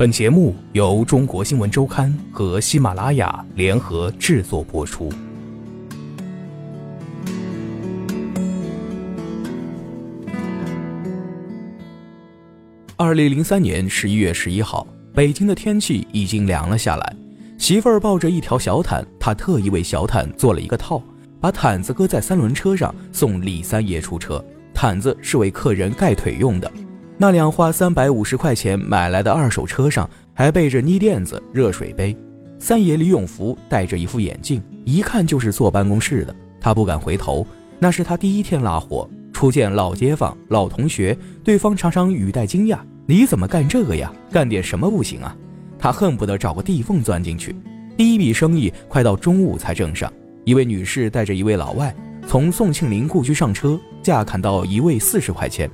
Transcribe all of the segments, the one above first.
本节目由中国新闻周刊和喜马拉雅联合制作播出。二零零三年十一月十一号，北京的天气已经凉了下来。媳妇儿抱着一条小毯，她特意为小毯做了一个套，把毯子搁在三轮车上，送李三爷出车。毯子是为客人盖腿用的。那辆花三百五十块钱买来的二手车上还备着泥垫子、热水杯。三爷李永福戴着一副眼镜，一看就是坐办公室的。他不敢回头，那是他第一天拉活，初见老街坊、老同学，对方常常语带惊讶：“你怎么干这个呀？干点什么不行啊？”他恨不得找个地缝钻进去。第一笔生意快到中午才挣上。一位女士带着一位老外从宋庆龄故居上车，价砍到一位四十块钱。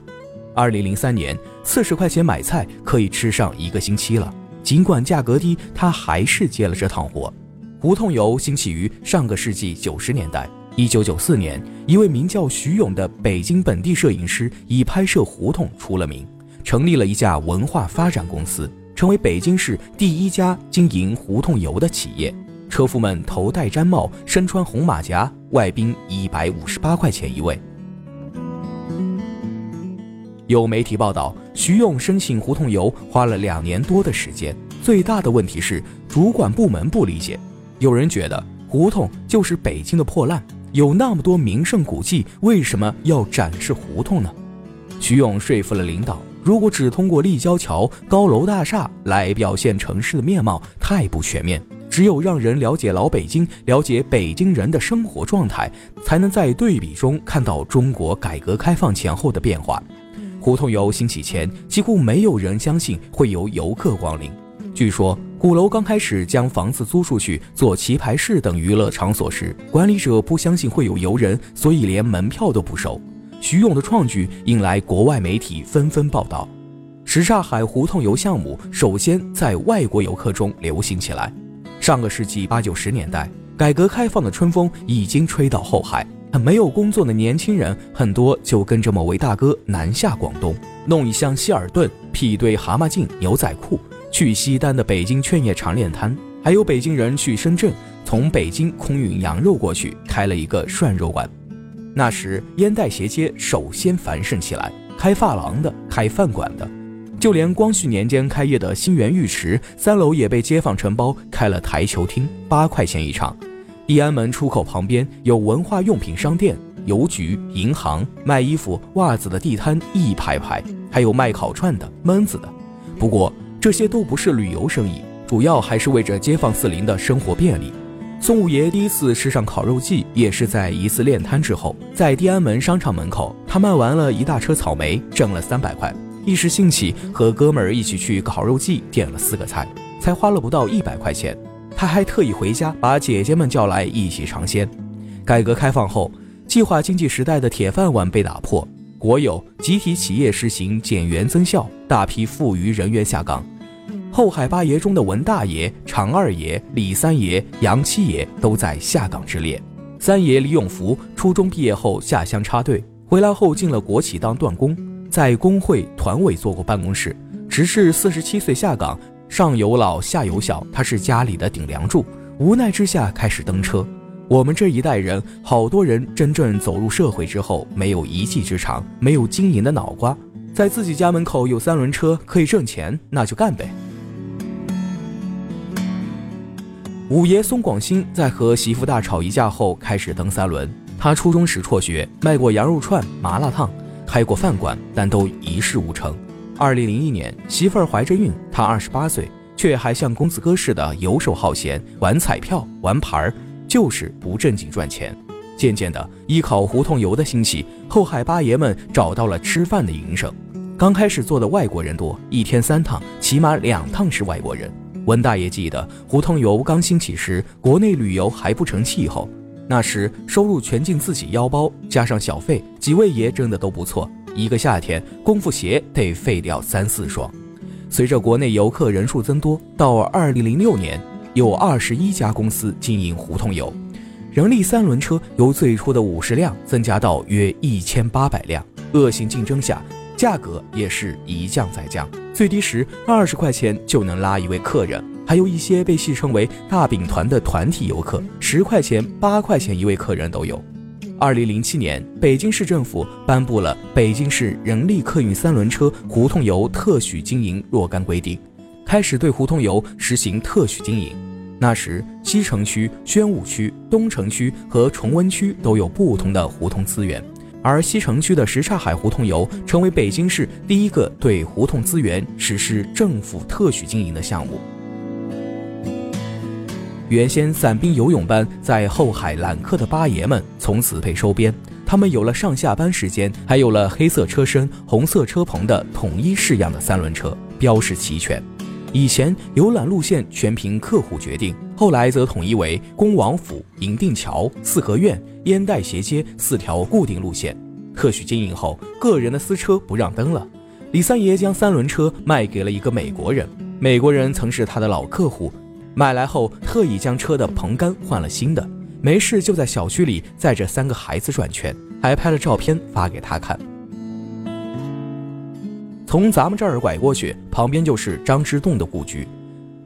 二零零三年，四十块钱买菜可以吃上一个星期了。尽管价格低，他还是接了这趟活。胡同游兴起于上个世纪九十年代。一九九四年，一位名叫徐勇的北京本地摄影师以拍摄胡同出了名，成立了一家文化发展公司，成为北京市第一家经营胡同游的企业。车夫们头戴毡帽，身穿红马甲，外宾一百五十八块钱一位。有媒体报道，徐勇申请胡同游花了两年多的时间。最大的问题是主管部门不理解。有人觉得胡同就是北京的破烂，有那么多名胜古迹，为什么要展示胡同呢？徐勇说服了领导，如果只通过立交桥、高楼大厦来表现城市的面貌，太不全面。只有让人了解老北京，了解北京人的生活状态，才能在对比中看到中国改革开放前后的变化。胡同游兴起前，几乎没有人相信会有游客光临。据说，鼓楼刚开始将房子租出去做棋牌室等娱乐场所时，管理者不相信会有游人，所以连门票都不收。徐勇的创举引来国外媒体纷纷报道。什刹海胡同游项目首先在外国游客中流行起来。上个世纪八九十年代，改革开放的春风已经吹到后海。没有工作的年轻人很多，就跟着某位大哥南下广东，弄一箱希尔顿，匹一堆蛤蟆镜牛仔裤，去西单的北京劝业场练摊。还有北京人去深圳，从北京空运羊肉过去，开了一个涮肉馆。那时烟袋斜街首先繁盛起来，开发廊的，开饭馆的，就连光绪年间开业的新源浴池三楼也被街坊承包开了台球厅，八块钱一场。地安门出口旁边有文化用品商店、邮局、银行，卖衣服、袜子的地摊一排排，还有卖烤串的、焖子的。不过这些都不是旅游生意，主要还是为着街坊四邻的生活便利。宋五爷第一次吃上烤肉季，也是在一次练摊之后，在地安门商场门口，他卖完了一大车草莓，挣了三百块，一时兴起和哥们儿一起去烤肉季，点了四个菜，才花了不到一百块钱。他还特意回家把姐姐们叫来一起尝鲜。改革开放后，计划经济时代的铁饭碗被打破，国有集体企业实行减员增效，大批富余人员下岗。后海八爷中的文大爷、常二爷、李三爷、杨七爷都在下岗之列。三爷李永福初中毕业后下乡插队，回来后进了国企当断工，在工会团委做过办公室，直至四十七岁下岗。上有老下有小，他是家里的顶梁柱，无奈之下开始蹬车。我们这一代人，好多人真正走入社会之后，没有一技之长，没有经营的脑瓜，在自己家门口有三轮车可以挣钱，那就干呗。五爷松广兴在和媳妇大吵一架后，开始蹬三轮。他初中时辍学，卖过羊肉串、麻辣烫，开过饭馆，但都一事无成。二零零一年，媳妇儿怀着孕，他二十八岁，却还像公子哥似的游手好闲，玩彩票、玩牌儿，就是不正经赚钱。渐渐的，依靠胡同游的兴起，后海八爷们找到了吃饭的营生。刚开始做的外国人多，一天三趟，起码两趟是外国人。文大爷记得，胡同游刚兴起时，国内旅游还不成气候，那时收入全进自己腰包，加上小费，几位爷挣的都不错。一个夏天，功夫鞋得废掉三四双。随着国内游客人数增多，到二零零六年，有二十一家公司经营胡同游，人力三轮车由最初的五十辆增加到约一千八百辆。恶性竞争下，价格也是一降再降。最低时二十块钱就能拉一位客人。还有一些被戏称为“大饼团”的团体游客，十块钱、八块钱一位客人都有。二零零七年，北京市政府颁布了《北京市人力客运三轮车胡同游特许经营若干规定》，开始对胡同游实行特许经营。那时，西城区、宣武区、东城区和崇文区都有不同的胡同资源，而西城区的什刹海胡同游成为北京市第一个对胡同资源实施政府特许经营的项目。原先散兵游泳班在后海揽客的八爷们从此被收编，他们有了上下班时间，还有了黑色车身、红色车棚的统一式样的三轮车，标识齐全。以前游览路线全凭客户决定，后来则统一为恭王府、银锭桥、四合院、烟袋斜街四条固定路线。特许经营后，个人的私车不让登了。李三爷将三轮车卖给了一个美国人，美国人曾是他的老客户。买来后，特意将车的棚杆换了新的。没事就在小区里载着三个孩子转圈，还拍了照片发给他看。从咱们这儿拐过去，旁边就是张之洞的故居。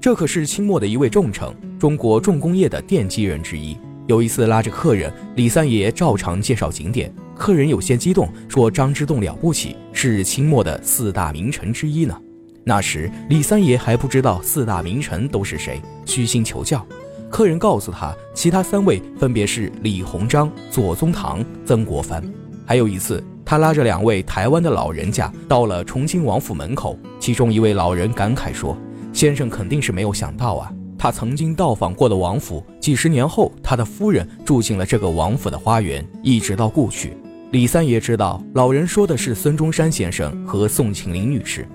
这可是清末的一位重臣，中国重工业的奠基人之一。有一次拉着客人，李三爷照常介绍景点，客人有些激动，说张之洞了不起，是清末的四大名臣之一呢。那时李三爷还不知道四大名臣都是谁，虚心求教。客人告诉他，其他三位分别是李鸿章、左宗棠、曾国藩。还有一次，他拉着两位台湾的老人家到了重庆王府门口，其中一位老人感慨说：“先生肯定是没有想到啊，他曾经到访过的王府，几十年后他的夫人住进了这个王府的花园，一直到故去。”李三爷知道老人说的是孙中山先生和宋庆龄女士。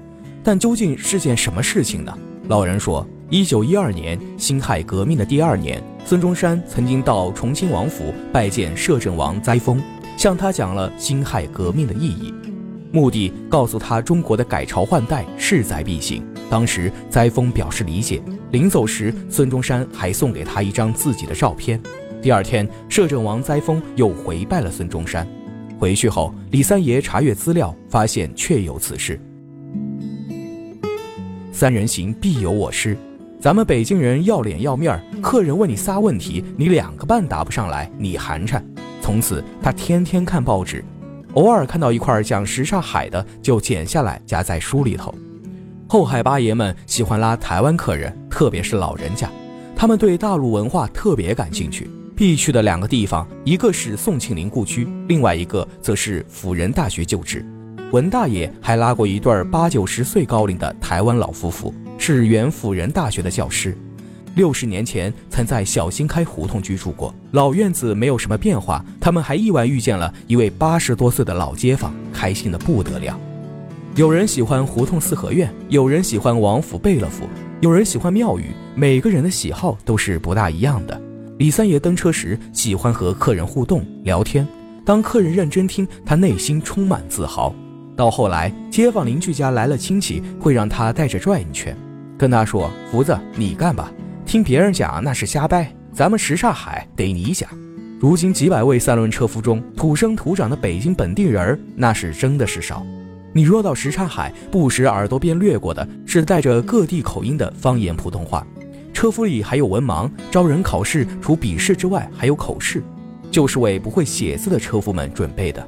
但究竟是件什么事情呢？老人说，一九一二年辛亥革命的第二年，孙中山曾经到重庆王府拜见摄政王载沣，向他讲了辛亥革命的意义，目的告诉他中国的改朝换代势在必行。当时载沣表示理解，临走时，孙中山还送给他一张自己的照片。第二天，摄政王载沣又回拜了孙中山。回去后，李三爷查阅资料，发现确有此事。三人行必有我师，咱们北京人要脸要面儿，客人问你仨问题，你两个半答不上来，你寒碜。从此他天天看报纸，偶尔看到一块讲什刹海的，就剪下来夹在书里头。后海八爷们喜欢拉台湾客人，特别是老人家，他们对大陆文化特别感兴趣。必去的两个地方，一个是宋庆龄故居，另外一个则是辅仁大学旧址。文大爷还拉过一对八九十岁高龄的台湾老夫妇，是原辅仁大学的教师。六十年前曾在小新开胡同居住过，老院子没有什么变化。他们还意外遇见了一位八十多岁的老街坊，开心的不得了。有人喜欢胡同四合院，有人喜欢王府贝勒府，有人喜欢庙宇。每个人的喜好都是不大一样的。李三爷登车时喜欢和客人互动聊天，当客人认真听，他内心充满自豪。到后来，街坊邻居家来了亲戚，会让他带着转一圈，跟他说：“福子，你干吧，听别人讲那是瞎掰，咱们什刹海得你讲。”如今几百位三轮车夫中，土生土长的北京本地人儿那是真的是少。你若到什刹海，不时耳朵边掠过的是带着各地口音的方言普通话。车夫里还有文盲，招人考试除笔试之外还有口试，就是为不会写字的车夫们准备的。